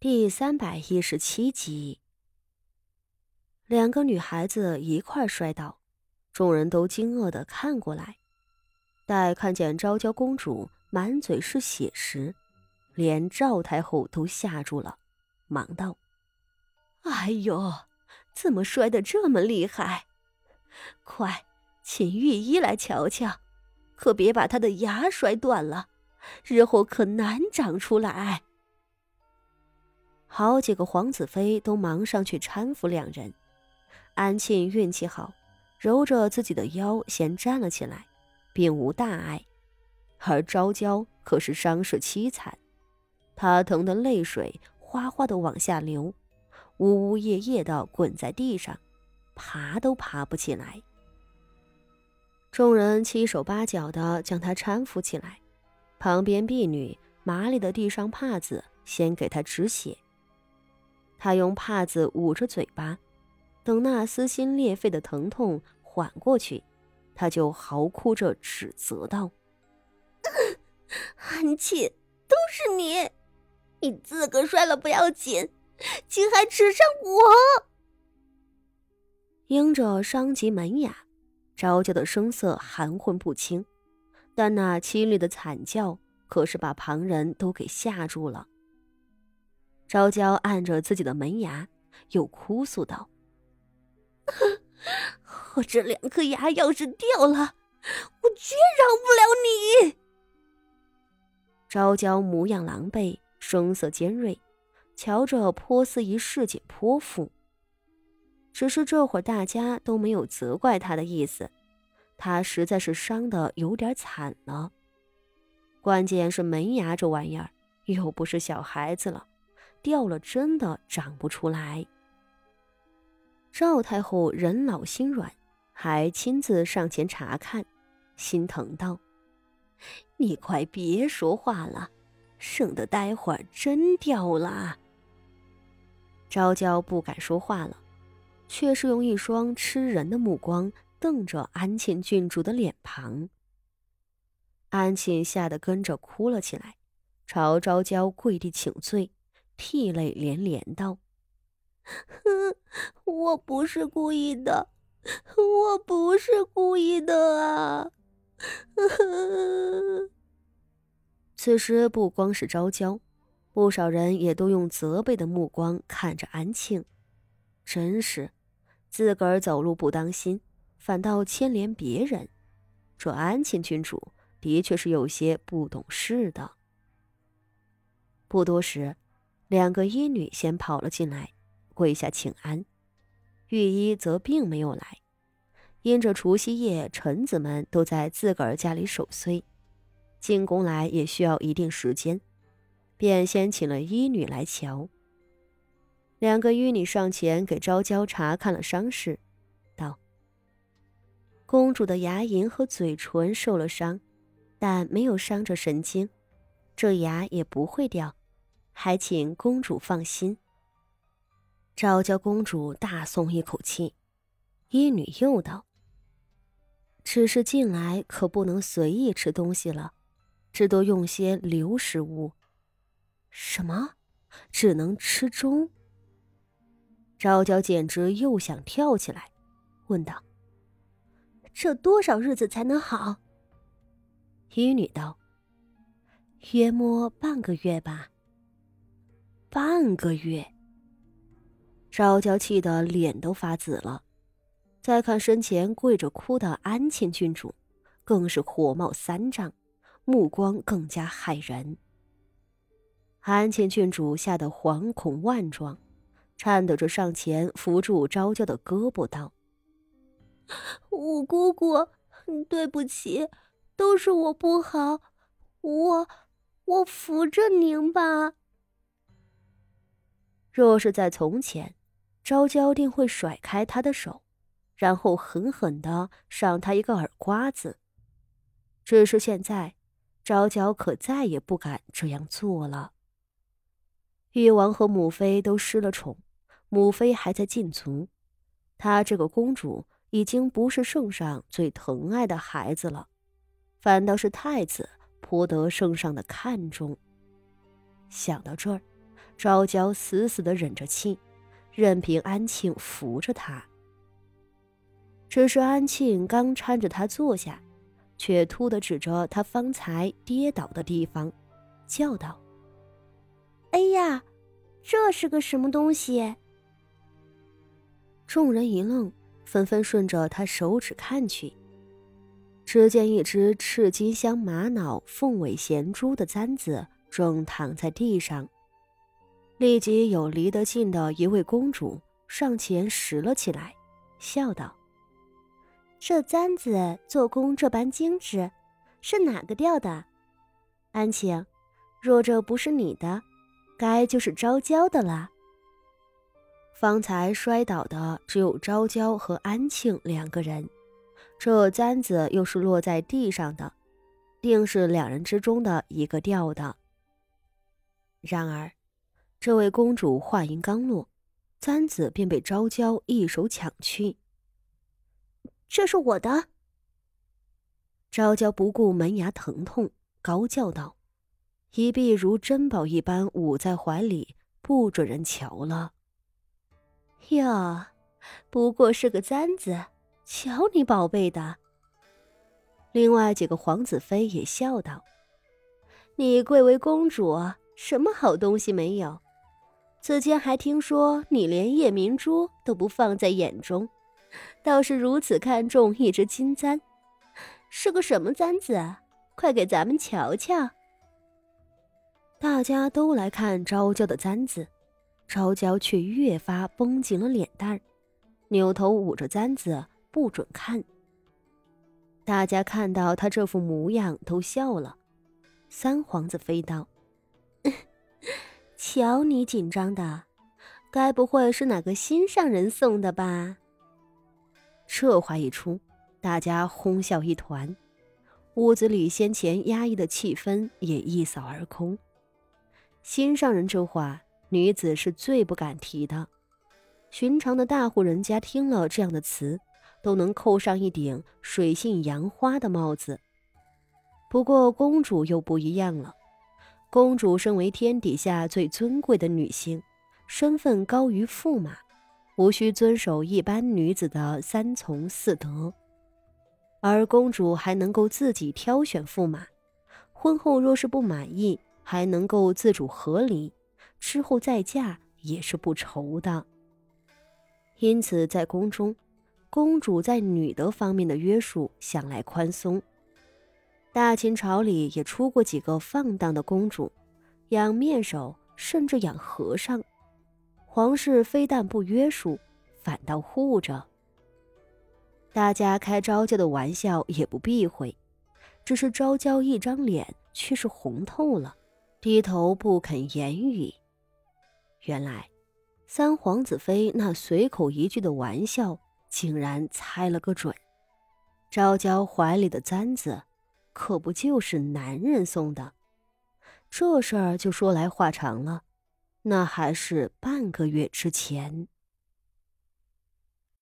第三百一十七集，两个女孩子一块摔倒，众人都惊愕的看过来。待看见昭娇公主满嘴是血时，连赵太后都吓住了，忙道：“哎呦，怎么摔得这么厉害？快请御医来瞧瞧，可别把她的牙摔断了，日后可难长出来。”好几个皇子妃都忙上去搀扶两人。安庆运气好，揉着自己的腰先站了起来，并无大碍。而昭娇可是伤势凄惨，她疼得泪水哗哗的往下流，呜呜咽咽的滚在地上，爬都爬不起来。众人七手八脚的将她搀扶起来，旁边婢女麻利的递上帕子，先给她止血。他用帕子捂着嘴巴，等那撕心裂肺的疼痛缓过去，他就嚎哭着指责道：“安庆，都是你！你自个摔了不要紧，竟还指上我！”因着伤及门牙，招娇的声色含混不清，但那凄厉的惨叫可是把旁人都给吓住了。昭娇按着自己的门牙，又哭诉道：“我这两颗牙要是掉了，我绝饶不了你。”昭娇模样狼狈，声色尖锐，瞧着颇似一市井泼妇。只是这会儿大家都没有责怪她的意思，她实在是伤的有点惨了。关键是门牙这玩意儿，又不是小孩子了。掉了，真的长不出来。赵太后人老心软，还亲自上前查看，心疼道：“你快别说话了，省得待会儿真掉了。”昭娇不敢说话了，却是用一双吃人的目光瞪着安庆郡主的脸庞。安庆吓得跟着哭了起来，朝昭娇跪地请罪。涕泪连连道：“我不是故意的，我不是故意的啊！” 此时不光是昭娇，不少人也都用责备的目光看着安庆。真是，自个儿走路不当心，反倒牵连别人。这安庆郡主的确是有些不懂事的。不多时。两个医女先跑了进来，跪下请安。御医则并没有来，因着除夕夜臣子们都在自个儿家里守岁，进宫来也需要一定时间，便先请了医女来瞧。两个医女上前给昭娇查看了伤势，道：“公主的牙龈和嘴唇受了伤，但没有伤着神经，这牙也不会掉。”还请公主放心。昭娇公主大松一口气，医女又道：“只是进来可不能随意吃东西了，只多用些流食物。”什么？只能吃粥？昭娇简直又想跳起来，问道：“这多少日子才能好？”医女道：“约摸半个月吧。”半个月，昭娇气得脸都发紫了。再看身前跪着哭的安庆郡主，更是火冒三丈，目光更加骇人。安庆郡主吓得惶恐万状，颤抖着上前扶住昭娇的胳膊，道：“五姑姑，对不起，都是我不好，我我扶着您吧。”若是在从前，昭娇定会甩开他的手，然后狠狠的赏他一个耳刮子。只是现在，昭娇可再也不敢这样做了。誉王和母妃都失了宠，母妃还在禁足，她这个公主已经不是圣上最疼爱的孩子了，反倒是太子颇得圣上的看重。想到这儿。昭娇死死的忍着气，任凭安庆扶着她。只是安庆刚搀着她坐下，却突的指着她方才跌倒的地方，叫道：“哎呀，这是个什么东西？”众人一愣，纷纷顺着他手指看去。只见一只赤金镶玛瑙、凤尾衔珠的簪子正躺在地上。立即有离得近的一位公主上前拾了起来，笑道：“这簪子做工这般精致，是哪个掉的？安晴，若这不是你的，该就是昭娇的了。”方才摔倒的只有昭娇和安庆两个人，这簪子又是落在地上的，定是两人之中的一个掉的。然而，这位公主话音刚落，簪子便被昭娇一手抢去。这是我的。昭娇不顾门牙疼痛，高叫道：“一臂如珍宝一般捂在怀里，不准人瞧了。”哟，不过是个簪子，瞧你宝贝的。另外几个皇子妃也笑道：“你贵为公主，什么好东西没有？此前还听说你连夜明珠都不放在眼中，倒是如此看重一只金簪，是个什么簪子啊？快给咱们瞧瞧。”大家都来看昭娇的簪子。昭娇却越发绷紧了脸蛋，扭头捂着簪子不准看。大家看到她这副模样都笑了。三皇子飞道：“瞧你紧张的，该不会是哪个心上人送的吧？”这话一出，大家哄笑一团，屋子里先前压抑的气氛也一扫而空。心上人这话。女子是最不敢提的，寻常的大户人家听了这样的词，都能扣上一顶水性杨花的帽子。不过公主又不一样了，公主身为天底下最尊贵的女性，身份高于驸马，无需遵守一般女子的三从四德，而公主还能够自己挑选驸马，婚后若是不满意，还能够自主和离。之后再嫁也是不愁的。因此，在宫中，公主在女德方面的约束向来宽松。大秦朝里也出过几个放荡的公主，养面首，甚至养和尚。皇室非但不约束，反倒护着。大家开昭娇的玩笑也不避讳，只是昭娇一张脸却是红透了，低头不肯言语。原来，三皇子妃那随口一句的玩笑，竟然猜了个准。昭娇怀里的簪子，可不就是男人送的？这事儿就说来话长了，那还是半个月之前。